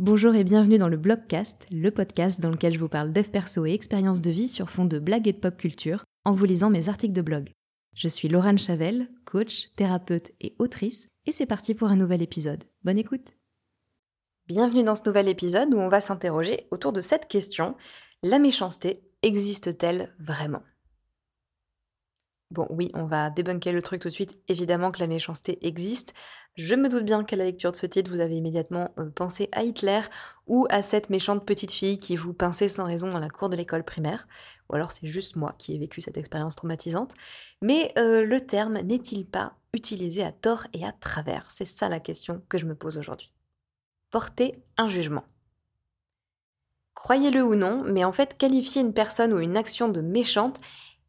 Bonjour et bienvenue dans le Blogcast, le podcast dans lequel je vous parle dev perso et expériences de vie sur fond de blagues et de pop culture en vous lisant mes articles de blog. Je suis Laurent Chavel, coach, thérapeute et autrice, et c'est parti pour un nouvel épisode. Bonne écoute Bienvenue dans ce nouvel épisode où on va s'interroger autour de cette question la méchanceté existe-t-elle vraiment? Bon, oui, on va débunker le truc tout de suite. Évidemment que la méchanceté existe. Je me doute bien qu'à la lecture de ce titre, vous avez immédiatement euh, pensé à Hitler ou à cette méchante petite fille qui vous pinçait sans raison dans la cour de l'école primaire. Ou alors c'est juste moi qui ai vécu cette expérience traumatisante. Mais euh, le terme n'est-il pas utilisé à tort et à travers? C'est ça la question que je me pose aujourd'hui. Porter un jugement. Croyez-le ou non, mais en fait, qualifier une personne ou une action de méchante,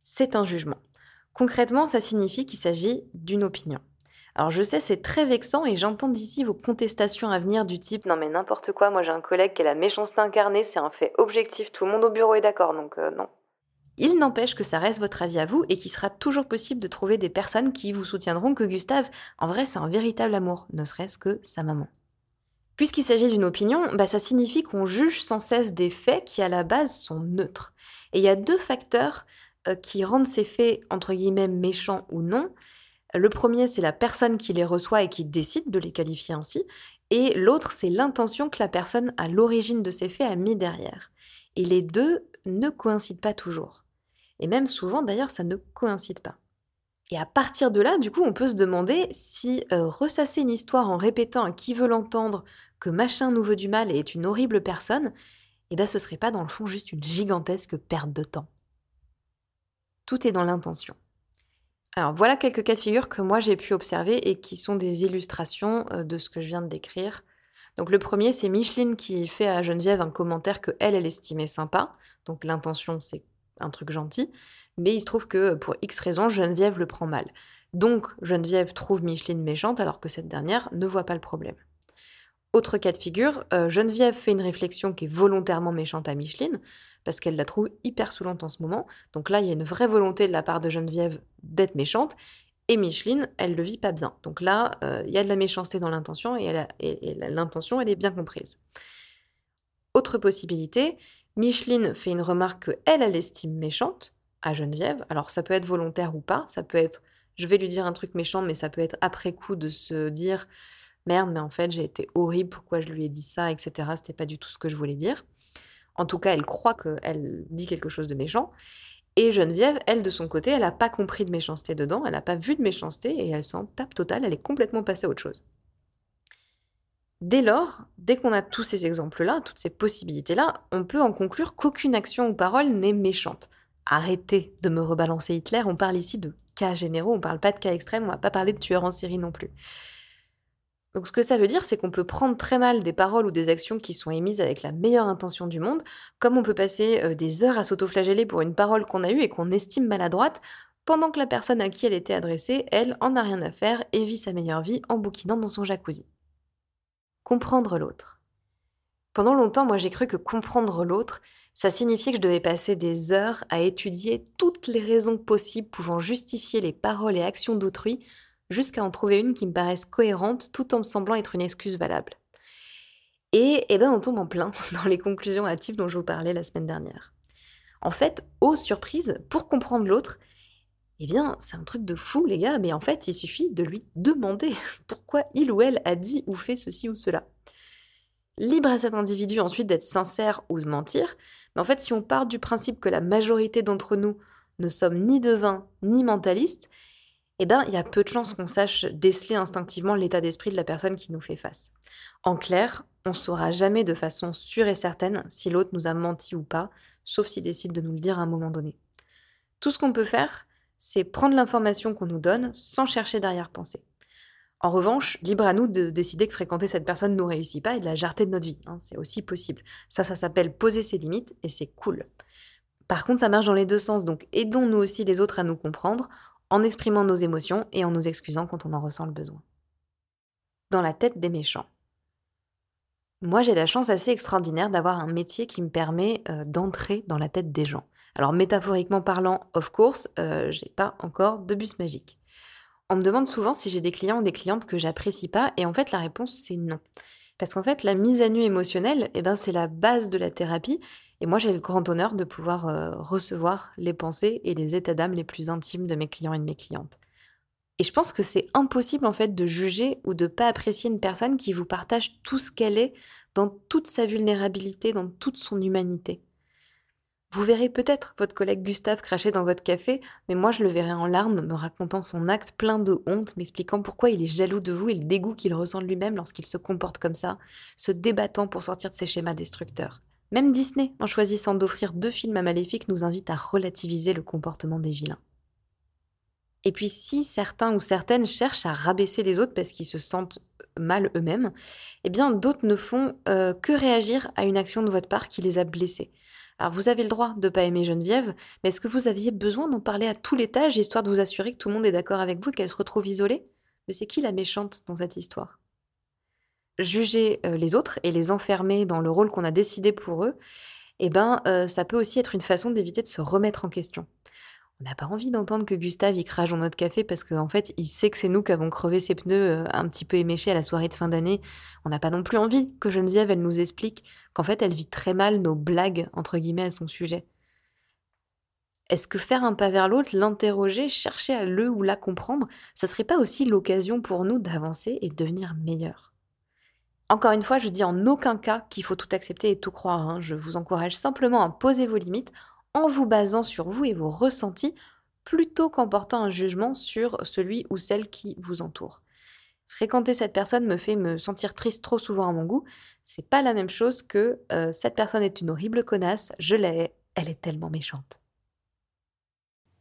c'est un jugement. Concrètement, ça signifie qu'il s'agit d'une opinion. Alors je sais, c'est très vexant et j'entends d'ici vos contestations à venir du type non mais n'importe quoi, moi j'ai un collègue qui a la méchanceté incarnée, c'est un fait objectif, tout le monde au bureau est d'accord, donc euh, non. Il n'empêche que ça reste votre avis à vous et qu'il sera toujours possible de trouver des personnes qui vous soutiendront que Gustave, en vrai, c'est un véritable amour, ne serait-ce que sa maman. Puisqu'il s'agit d'une opinion, bah, ça signifie qu'on juge sans cesse des faits qui à la base sont neutres. Et il y a deux facteurs qui rendent ces faits, entre guillemets, méchants ou non. Le premier, c'est la personne qui les reçoit et qui décide de les qualifier ainsi. Et l'autre, c'est l'intention que la personne à l'origine de ces faits a mis derrière. Et les deux ne coïncident pas toujours. Et même souvent, d'ailleurs, ça ne coïncide pas. Et à partir de là, du coup, on peut se demander si euh, ressasser une histoire en répétant à qui veut l'entendre que machin nous veut du mal et est une horrible personne, eh ben ce serait pas dans le fond juste une gigantesque perte de temps. Tout est dans l'intention. Alors voilà quelques cas de figure que moi j'ai pu observer et qui sont des illustrations euh, de ce que je viens de décrire. Donc le premier, c'est Micheline qui fait à Geneviève un commentaire que elle, elle estimait sympa. Donc l'intention, c'est un truc gentil. Mais il se trouve que pour X raisons, Geneviève le prend mal. Donc Geneviève trouve Micheline méchante alors que cette dernière ne voit pas le problème. Autre cas de figure, euh, Geneviève fait une réflexion qui est volontairement méchante à Micheline, parce qu'elle la trouve hyper saoulante en ce moment. Donc là, il y a une vraie volonté de la part de Geneviève d'être méchante. Et Micheline, elle le vit pas bien. Donc là, euh, il y a de la méchanceté dans l'intention et, l'intention, elle est bien comprise. Autre possibilité, Micheline fait une remarque qu'elle, elle estime méchante à Geneviève. Alors ça peut être volontaire ou pas, ça peut être je vais lui dire un truc méchant, mais ça peut être après coup de se dire merde, mais en fait, j'ai été horrible, pourquoi je lui ai dit ça, etc. C'était pas du tout ce que je voulais dire. En tout cas, elle croit qu'elle dit quelque chose de méchant. Et Geneviève, elle, de son côté, elle n'a pas compris de méchanceté dedans, elle n'a pas vu de méchanceté et elle s'en tape totale, elle est complètement passée à autre chose. Dès lors, dès qu'on a tous ces exemples-là, toutes ces possibilités-là, on peut en conclure qu'aucune action ou parole n'est méchante. Arrêtez de me rebalancer Hitler, on parle ici de cas généraux, on ne parle pas de cas extrêmes, on va pas parler de tueurs en série non plus. Donc ce que ça veut dire, c'est qu'on peut prendre très mal des paroles ou des actions qui sont émises avec la meilleure intention du monde, comme on peut passer euh, des heures à s'autoflageller pour une parole qu'on a eue et qu'on estime maladroite, pendant que la personne à qui elle était adressée, elle, en a rien à faire et vit sa meilleure vie en bouquinant dans son jacuzzi. Comprendre l'autre. Pendant longtemps, moi j'ai cru que comprendre l'autre, ça signifiait que je devais passer des heures à étudier toutes les raisons possibles pouvant justifier les paroles et actions d'autrui jusqu'à en trouver une qui me paraisse cohérente tout en me semblant être une excuse valable. Et eh ben on tombe en plein dans les conclusions hâtives dont je vous parlais la semaine dernière. En fait, aux surprises, pour comprendre l'autre, eh bien, c'est un truc de fou, les gars, mais en fait, il suffit de lui demander pourquoi il ou elle a dit ou fait ceci ou cela. Libre à cet individu ensuite d'être sincère ou de mentir, mais en fait, si on part du principe que la majorité d'entre nous ne sommes ni devins ni mentalistes, eh ben, il y a peu de chances qu'on sache déceler instinctivement l'état d'esprit de la personne qui nous fait face. En clair, on ne saura jamais de façon sûre et certaine si l'autre nous a menti ou pas, sauf s'il décide de nous le dire à un moment donné. Tout ce qu'on peut faire, c'est prendre l'information qu'on nous donne sans chercher d'arrière-pensée. En revanche, libre à nous de décider que fréquenter cette personne ne nous réussit pas et de la jarter de notre vie. Hein, c'est aussi possible. Ça, ça s'appelle poser ses limites et c'est cool. Par contre, ça marche dans les deux sens, donc aidons nous aussi les autres à nous comprendre en exprimant nos émotions et en nous excusant quand on en ressent le besoin. Dans la tête des méchants. Moi, j'ai la chance assez extraordinaire d'avoir un métier qui me permet euh, d'entrer dans la tête des gens. Alors, métaphoriquement parlant, of course, euh, j'ai pas encore de bus magique. On me demande souvent si j'ai des clients ou des clientes que j'apprécie pas, et en fait, la réponse c'est non. Parce qu'en fait, la mise à nu émotionnelle, eh ben, c'est la base de la thérapie. Et moi, j'ai le grand honneur de pouvoir euh, recevoir les pensées et les états d'âme les plus intimes de mes clients et de mes clientes. Et je pense que c'est impossible en fait de juger ou de pas apprécier une personne qui vous partage tout ce qu'elle est dans toute sa vulnérabilité, dans toute son humanité. Vous verrez peut-être votre collègue Gustave cracher dans votre café, mais moi je le verrai en larmes, me racontant son acte plein de honte, m'expliquant pourquoi il est jaloux de vous et le dégoût qu'il ressent de lui-même lorsqu'il se comporte comme ça, se débattant pour sortir de ses schémas destructeurs. Même Disney, en choisissant d'offrir deux films à Maléfique, nous invite à relativiser le comportement des vilains. Et puis si certains ou certaines cherchent à rabaisser les autres parce qu'ils se sentent mal eux-mêmes, eh bien d'autres ne font euh, que réagir à une action de votre part qui les a blessés. Alors vous avez le droit de ne pas aimer Geneviève, mais est-ce que vous aviez besoin d'en parler à tout l'étage histoire de vous assurer que tout le monde est d'accord avec vous et qu'elle se retrouve isolée? Mais c'est qui la méchante dans cette histoire? Juger euh, les autres et les enfermer dans le rôle qu'on a décidé pour eux, eh ben euh, ça peut aussi être une façon d'éviter de se remettre en question. On n'a pas envie d'entendre que Gustave y crache dans notre café parce qu'en fait, il sait que c'est nous qui avons crevé ses pneus euh, un petit peu éméchés à la soirée de fin d'année. On n'a pas non plus envie que Geneviève, elle nous explique qu'en fait, elle vit très mal nos blagues, entre guillemets, à son sujet. Est-ce que faire un pas vers l'autre, l'interroger, chercher à le ou la comprendre, ça serait pas aussi l'occasion pour nous d'avancer et de devenir meilleurs? Encore une fois, je dis en aucun cas qu'il faut tout accepter et tout croire. Hein. Je vous encourage simplement à poser vos limites en vous basant sur vous et vos ressentis plutôt qu'en portant un jugement sur celui ou celle qui vous entoure. Fréquenter cette personne me fait me sentir triste trop souvent à mon goût. C'est pas la même chose que euh, cette personne est une horrible connasse, je l'ai, elle est tellement méchante.